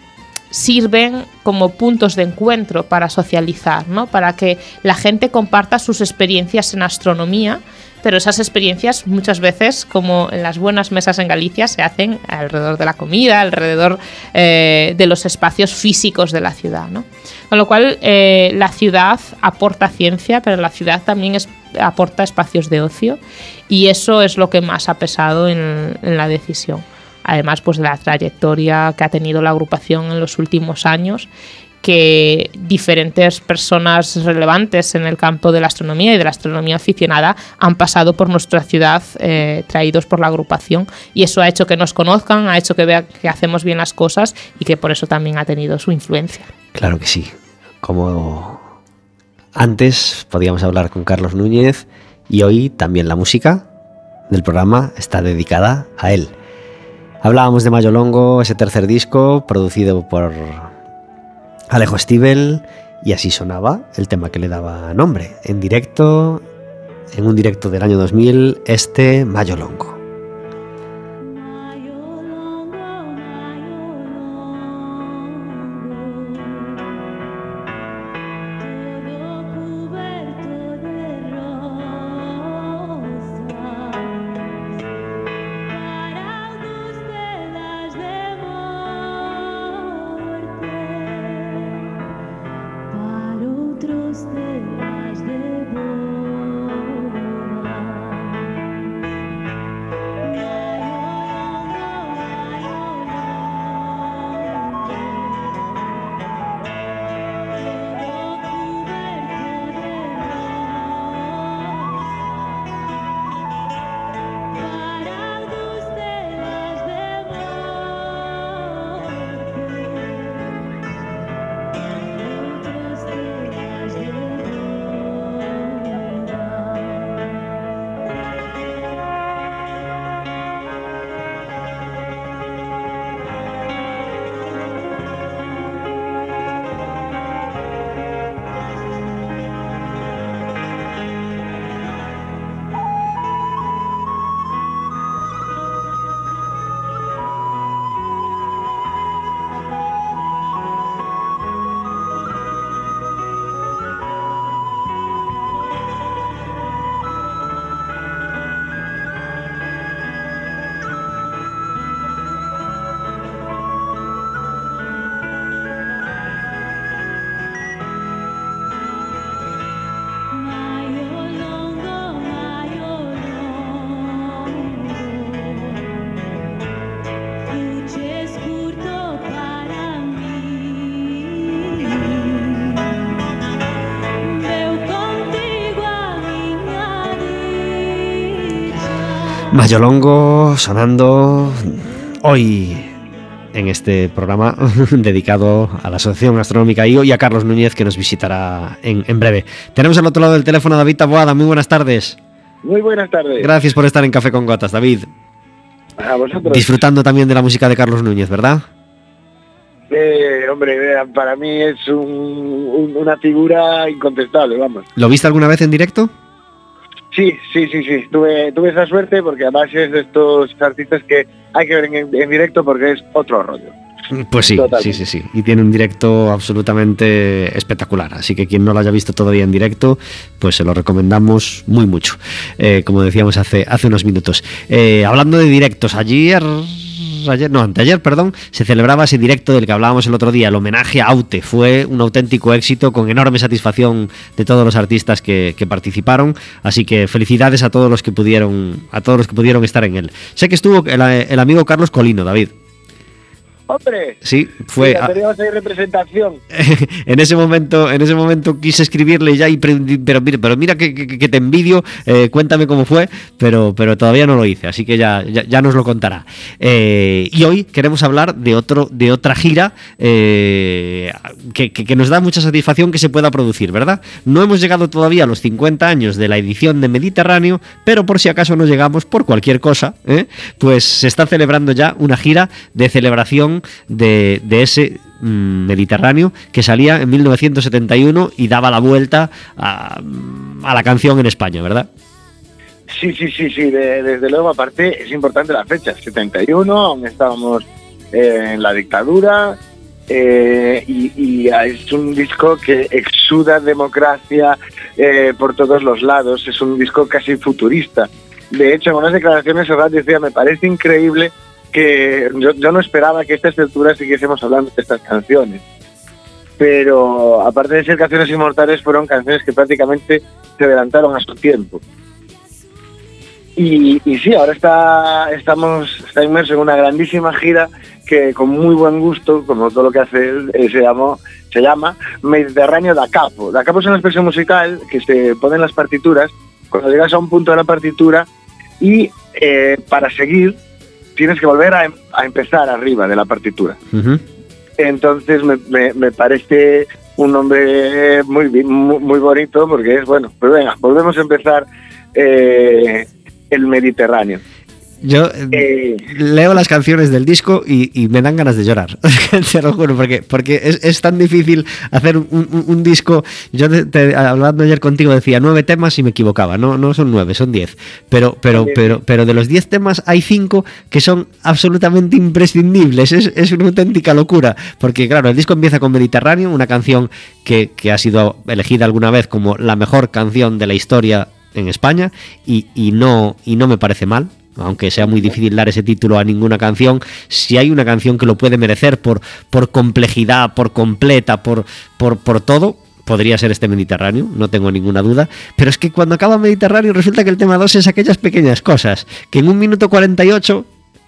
sirven como puntos de encuentro para socializar, ¿no? para que la gente comparta sus experiencias en astronomía pero esas experiencias muchas veces, como en las buenas mesas en Galicia, se hacen alrededor de la comida, alrededor eh, de los espacios físicos de la ciudad. ¿no? Con lo cual, eh, la ciudad aporta ciencia, pero la ciudad también aporta espacios de ocio y eso es lo que más ha pesado en, en la decisión además pues de la trayectoria que ha tenido la agrupación en los últimos años que diferentes personas relevantes en el campo de la astronomía y de la astronomía aficionada han pasado por nuestra ciudad eh, traídos por la agrupación y eso ha hecho que nos conozcan, ha hecho que vean que hacemos bien las cosas y que por eso también ha tenido su influencia. Claro que sí. Como antes podíamos hablar con Carlos Núñez y hoy también la música del programa está dedicada a él. Hablábamos de Mayolongo, ese tercer disco producido por Alejo Stivel y así sonaba el tema que le daba nombre. En directo, en un directo del año 2000, este Mayo Longo. Mayolongo sonando hoy en este programa dedicado a la Asociación Astronómica IO y a Carlos Núñez que nos visitará en, en breve. Tenemos al otro lado del teléfono a David Taboada. Muy buenas tardes. Muy buenas tardes. Gracias por estar en Café con Gotas, David. A vosotros. Disfrutando también de la música de Carlos Núñez, ¿verdad? Eh, hombre, para mí es un, un, una figura incontestable, vamos. ¿Lo viste alguna vez en directo? Sí, sí, sí, sí. Tuve, tuve esa suerte porque además es de estos artistas que hay que ver en, en directo porque es otro rollo. Pues sí, Totalmente. sí, sí, sí. Y tiene un directo absolutamente espectacular. Así que quien no lo haya visto todavía en directo, pues se lo recomendamos muy mucho. Eh, como decíamos hace, hace unos minutos. Eh, hablando de directos, ayer ayer, no, anteayer, perdón, se celebraba ese directo del que hablábamos el otro día, el homenaje a Aute. Fue un auténtico éxito con enorme satisfacción de todos los artistas que, participaron. Así que felicidades a todos los que pudieron, a todos los que pudieron estar en él. Sé que estuvo el amigo Carlos Colino, David. Hombre, sí, fue. Mira, teníamos ahí representación. en ese momento, en ese momento quise escribirle ya y pero mira, pero mira que, que, que te envidio. Eh, cuéntame cómo fue, pero pero todavía no lo hice, así que ya ya, ya nos lo contará. Eh, y hoy queremos hablar de otro de otra gira eh, que, que, nos da mucha satisfacción que se pueda producir, ¿verdad? No hemos llegado todavía a los 50 años de la edición de Mediterráneo, pero por si acaso no llegamos por cualquier cosa, ¿eh? pues se está celebrando ya una gira de celebración de, ese mmm, Mediterráneo que salía en 1971 y daba la vuelta a, a la canción en España, ¿verdad? Sí, sí, sí, sí, de, desde luego, aparte es importante la fecha, 71, aún estábamos eh, en la dictadura eh, y, y, es un disco que exuda democracia eh, por todos los lados, es un disco casi futurista. De hecho, en unas declaraciones Serrat decía, me parece increíble que yo, no esperaba que a estas alturas siguiésemos hablando de estas canciones. Pero aparte de ser canciones inmortales, fueron canciones que prácticamente se adelantaron a su tiempo. Y, y sí, ahora está, estamos, está inmerso en una grandísima gira que con muy buen gusto, como todo lo que hace él, eh, se llama Mediterráneo da Capo. Da Capo es una expresión musical que se pone en las partituras cuando llegas a un punto de la partitura y eh, para seguir tienes que volver a, a, empezar arriba de la partitura. Uh -huh. Entonces me, me, me, parece un nombre muy, muy, muy, bonito porque es bueno, pues venga, volvemos a empezar eh, el Mediterráneo. Yo eh, leo las canciones del disco y, y, me dan ganas de llorar, te lo juro, porque, porque es, es tan difícil hacer un, un, un disco. Yo te, te, hablando ayer contigo decía nueve temas y me equivocaba, no, no son nueve, son diez. Pero, pero, pero, pero de los diez temas hay cinco que son absolutamente imprescindibles, es, es una auténtica locura, porque claro, el disco empieza con Mediterráneo, una canción que, que ha sido elegida alguna vez como la mejor canción de la historia en España y, y, no, y no me parece mal aunque sea muy difícil dar ese título a ninguna canción, si hay una canción que lo puede merecer por, por complejidad, por completa, por, por, por todo, podría ser este Mediterráneo, no tengo ninguna duda, pero es que cuando acaba Mediterráneo resulta que el tema 2 es aquellas pequeñas cosas, que en un minuto 48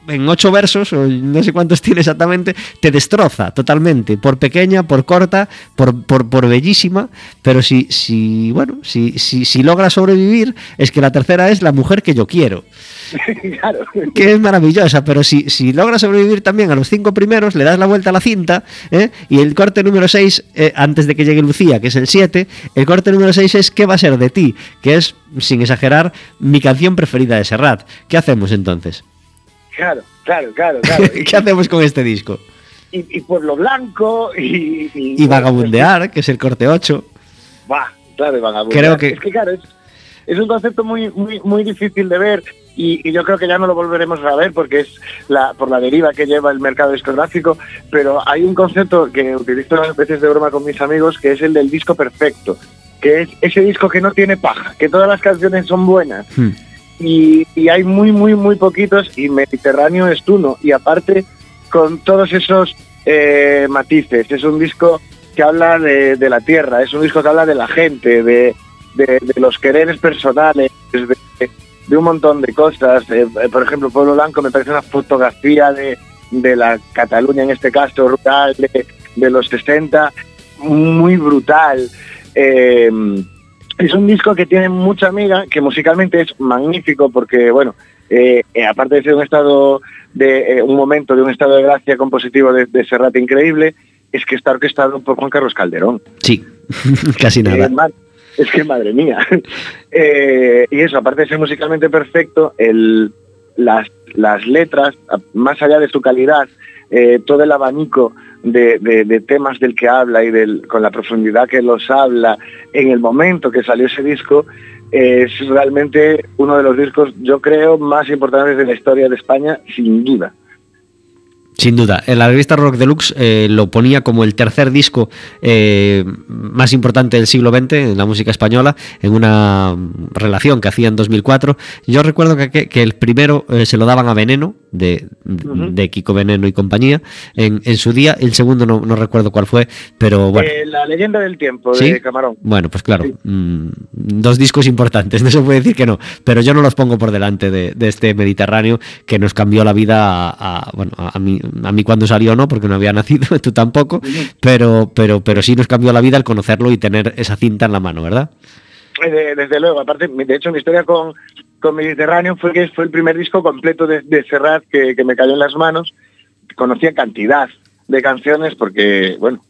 en ocho versos, o no sé cuántos tiene exactamente, te destroza totalmente, por pequeña, por corta, por, por, por bellísima, pero si, si bueno, si, si, si logra sobrevivir, es que la tercera es la mujer que yo quiero. claro. Que es maravillosa, pero si, si logra sobrevivir también a los cinco primeros, le das la vuelta a la cinta, ¿eh? y el corte número 6, eh, antes de que llegue Lucía, que es el 7, el corte número 6 es ¿Qué va a ser de ti? Que es, sin exagerar, mi canción preferida de Serrat. ¿Qué hacemos entonces? Claro, claro, claro. claro. ¿Qué hacemos con este disco? Y, y Pueblo Blanco y, y, y Vagabundear, que es el corte 8. Va, claro, Vagabundear. Creo que... Es que claro, es, es un concepto muy, muy, muy difícil de ver y, y, yo creo que ya no lo volveremos a ver porque es la, por la deriva que lleva el mercado discográfico, pero hay un concepto que utilizo a veces de broma con mis amigos que es el del disco perfecto, que es ese disco que no tiene paja, que todas las canciones son buenas. Hmm y, hay muy, muy, muy poquitos y Mediterráneo es uno. Y aparte, con todos esos eh, matices, es un disco que habla de, la tierra, es un disco que habla de la gente, de, de, los quereres personales, de, un montón de cosas. Eh, por ejemplo, Pueblo Blanco me parece una fotografía de, la Cataluña, en este caso, rural, de, los 60, muy brutal. Eh, Es un disco que tiene mucha amiga, que musicalmente es magnífico porque, bueno, eh, eh, aparte de ser un estado de un momento de un estado de gracia compositivo de, de Serrat increíble, es que está orquestado por Juan Carlos Calderón. Sí, casi nada. es que madre mía. y eso, aparte de ser musicalmente perfecto, el, las, las letras, más allá de su calidad, todo el abanico de, temas del que habla y del, con la profundidad que los habla en el momento que salió ese disco, es realmente uno de los discos, yo creo, más importantes de la historia de España, sin duda. Sin duda, en la revista Rock Deluxe eh, lo ponía como el tercer disco eh, más importante del siglo XX en la música española, en una relación que hacía en 2004. Yo recuerdo que, el primero eh, se lo daban a Veneno, de, de, Kiko Veneno y compañía, en, su día. El segundo no, recuerdo cuál fue, pero bueno. la leyenda del tiempo de Camarón. Bueno, pues claro, mm, dos discos importantes, no se puede decir que no, pero yo no los pongo por delante de, este Mediterráneo que nos cambió la vida a, bueno, a mí a mí cuando salió no, porque no había nacido, tú tampoco, pero, pero, pero sí nos cambió la vida el conocerlo y tener esa cinta en la mano, ¿verdad? Desde, luego, aparte, de hecho, mi historia con, con Mediterráneo fue que fue el primer disco completo de, Serrat que, me cayó en las manos. Conocía cantidad de canciones porque, bueno,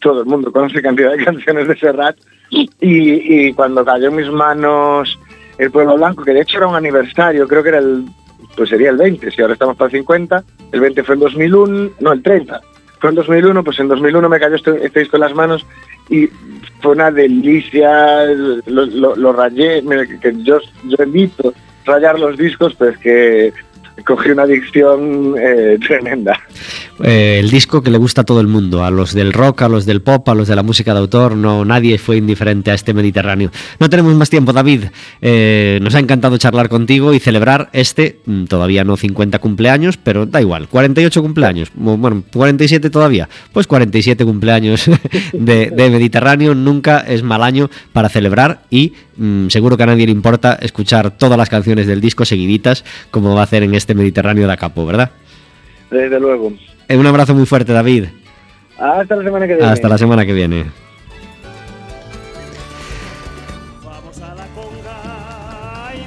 todo el mundo conoce cantidad de canciones de Serrat y, y cuando cayó en mis manos El Pueblo Blanco, que de hecho era un aniversario, creo que era el pues sería el 20, si ahora estamos para el 50, el 20 fue en 2001, no, el 30, fue en 2001, pues en 2001 me cayó este, este, disco en las manos y fue una delicia, lo, rayé, que yo, yo evito rayar los discos, pues que cogí una adicción eh, tremenda. Eh, el disco que le gusta a todo el mundo, a los del rock, a los del pop, a los de la música de autor, no nadie fue indiferente a este Mediterráneo. No tenemos más tiempo, David. Eh, nos ha encantado charlar contigo y celebrar este, mm, todavía no 50 cumpleaños, pero da igual, 48 cumpleaños, bueno, 47 todavía, pues 47 cumpleaños de, Mediterráneo, nunca es mal año para celebrar y mm, seguro que a nadie le importa escuchar todas las canciones del disco seguiditas como va a hacer en este Mediterráneo de Acapo, ¿verdad? Desde luego. Eh, un abrazo muy fuerte, David. Hasta la semana que viene. Hasta la semana que viene.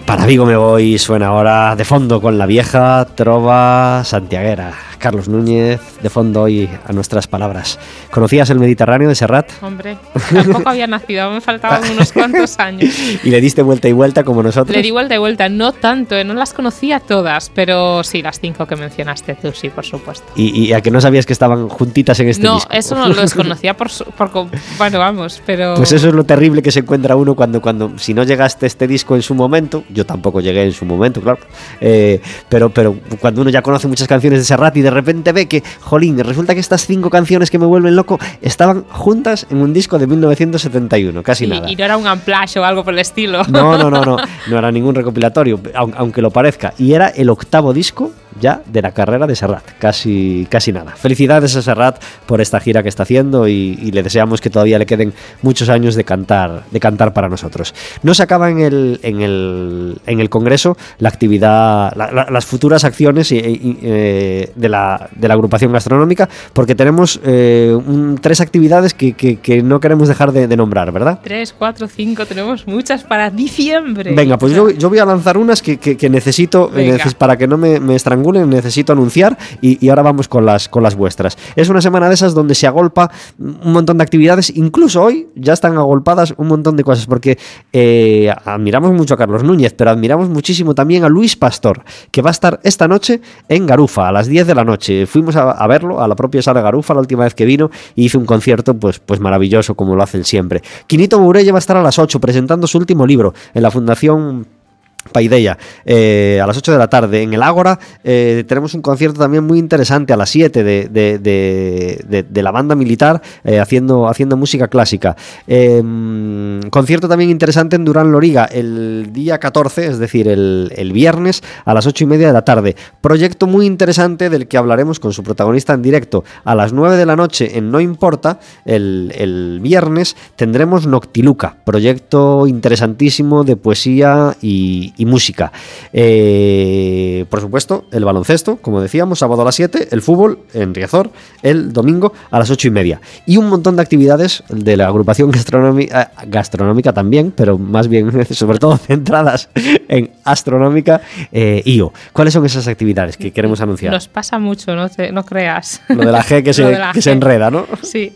Para Vigo me voy, suena ahora de fondo con la vieja trova santiaguera. Carlos Núñez, de fondo hoy a nuestras palabras. ¿Conocías el Mediterráneo de Serrat? Hombre, tampoco había nacido, me faltaban unos cuantos años. ¿Y le diste vuelta y vuelta como nosotros? Le di vuelta y vuelta, no tanto, eh, no las conocía todas, pero sí, las cinco que mencionaste tú, sí, por supuesto. ¿Y, a que no sabías que estaban juntitas en este no, disco? No, eso no lo desconocía por, por, Bueno, vamos, pero... Pues eso es lo terrible que se encuentra uno cuando, cuando si no llegaste a este disco en su momento, yo tampoco llegué en su momento, claro, eh, pero, pero cuando uno ya conoce muchas canciones de Serrat y de repente ve que, jolín, resulta que estas cinco canciones que me vuelven loco estaban juntas en un disco de 1971, casi nada. Y no era un amplash o algo por el estilo. No, no, no, no, no era ningún recopilatorio, aunque lo parezca. Y era el octavo disco ya de la carrera de Serrat, casi, casi nada. Felicidades a Serrat por esta gira que está haciendo y, le deseamos que todavía le queden muchos años de cantar, de cantar para nosotros. No se acaba en el, en el, en el Congreso la actividad, las futuras acciones eh, de, la, de, la, agrupación gastronómica, porque tenemos eh, tres actividades que, que, no queremos dejar de, nombrar, ¿verdad? Tres, cuatro, cinco, tenemos muchas para diciembre. Venga, pues yo, yo voy a lanzar unas que, necesito para que no me, me necesito anunciar y, ahora vamos con las, con las vuestras. Es una semana de esas donde se agolpa un montón de actividades, incluso hoy ya están agolpadas un montón de cosas, porque eh, admiramos mucho a Carlos Núñez, pero admiramos muchísimo también a Luis Pastor, que va a estar esta noche en Garufa a las 10 de la noche. Fuimos a, verlo a la propia sala Garufa la última vez que vino y hizo un concierto pues, pues maravilloso como lo hacen siempre. Quinito Mourelle va a estar a las 8 presentando su último libro en la Fundación Paideia, eh, a las 8 de la tarde. En el Ágora eh, tenemos un concierto también muy interesante a las 7 de, la banda militar eh, haciendo, haciendo música clásica. Em, concierto también interesante en Durán Loriga el día 14, es decir, el, viernes a las 8 y media de la tarde. Proyecto muy interesante del que hablaremos con su protagonista en directo a las 9 de la noche en No Importa. El, el viernes tendremos Noctiluca, proyecto interesantísimo de poesía y y música. Eh, por supuesto, el baloncesto, como decíamos, sábado a las 7, el fútbol en Riazor, el domingo a las 8 y media. Y un montón de actividades de la agrupación gastronómica, eh, gastronómica también, pero más bien, sobre todo centradas en astronómica eh, IO. ¿Cuáles son esas actividades que queremos anunciar? Nos pasa mucho, no, no creas. Lo de la G que, se, que se enreda, ¿no? Sí.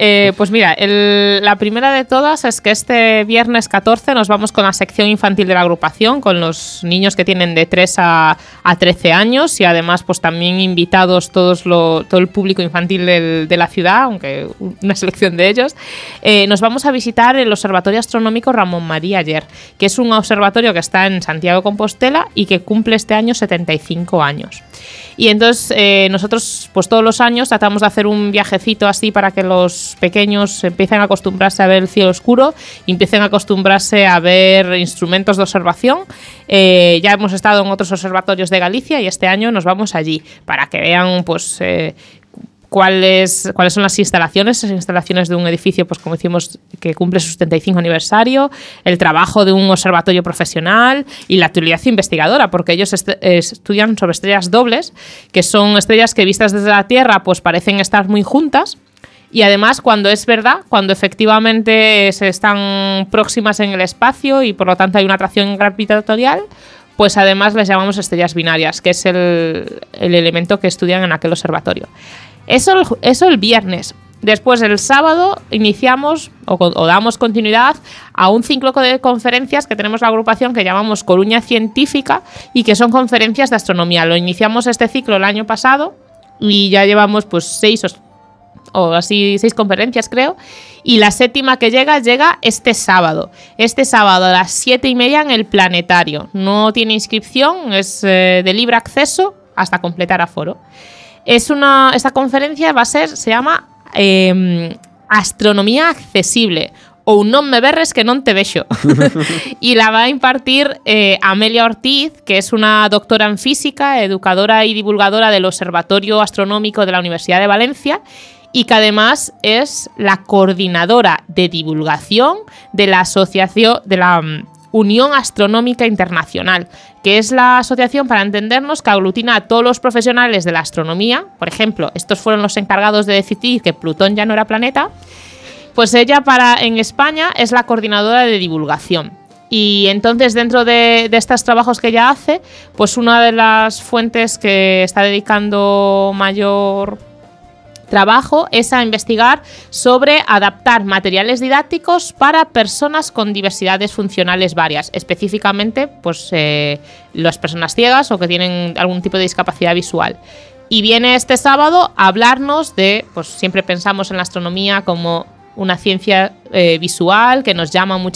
Eh, pues mira, la primera de todas es que este viernes 14 nos vamos con la sección infantil de la agrupación, con los niños que tienen de 3 a, 13 años y además pues también invitados todos todo el público infantil de la ciudad, aunque una selección de ellos. Eh, nos vamos a visitar el Observatorio Astronómico Ramón María Ayer, que es un observatorio que está en Santiago Compostela y que cumple este año 75 años. Y entonces eh, nosotros pues todos los años tratamos de hacer un viajecito así para que los pequeños empiecen a acostumbrarse a ver el cielo oscuro empiecen a acostumbrarse a ver instrumentos de observación. Eh, ya hemos estado en otros observatorios de Galicia y este año nos vamos allí para que vean pues eh, cuáles, cuáles son las instalaciones, las instalaciones de un edificio, pues como decimos, que cumple su 75 aniversario, el trabajo de un observatorio profesional y la actividad investigadora, porque ellos estudian sobre estrellas dobles, que son estrellas que vistas desde la Tierra, pues parecen estar muy juntas. Y además, cuando es verdad, cuando efectivamente se están próximas en el espacio y por lo tanto hay una atracción gravitatorial, pues además les llamamos estrellas binarias, que es el, el elemento que estudian en aquel observatorio. Eso, eso el viernes. Después, el sábado, iniciamos o, damos continuidad a un ciclo de conferencias que tenemos la agrupación que llamamos Coruña Científica y que son conferencias de astronomía. Lo iniciamos este ciclo el año pasado y ya llevamos pues seis o, así seis conferencias creo. Y la séptima que llega llega este sábado. Este sábado a las siete y media en el planetario. No tiene inscripción, es eh, de libre acceso hasta completar aforo. Es una, esta conferencia va a ser, se llama em, Astronomía Accesible o un non me berres que non te vexo. y la va a impartir eh, Amelia Ortiz, que es una doctora en física, educadora y divulgadora del Observatorio Astronómico de la Universidad de Valencia y que además es la coordinadora de divulgación de la asociación de la mm, Unión Astronómica Internacional, que es la asociación para entendernos que aglutina a todos los profesionales de la astronomía. Por ejemplo, estos fueron los encargados de decidir que Plutón ya no era planeta. Pues ella para en España es la coordinadora de divulgación. Y entonces dentro de, de, estos trabajos que ella hace, pues una de las fuentes que está dedicando mayor trabajo es a investigar sobre adaptar materiales didácticos para personas con diversidades funcionales varias, específicamente pues, eh, las personas ciegas o que tienen algún tipo de discapacidad visual. Y viene este sábado a hablarnos de, pues siempre pensamos en la astronomía como una ciencia eh, visual que nos llama muchísimo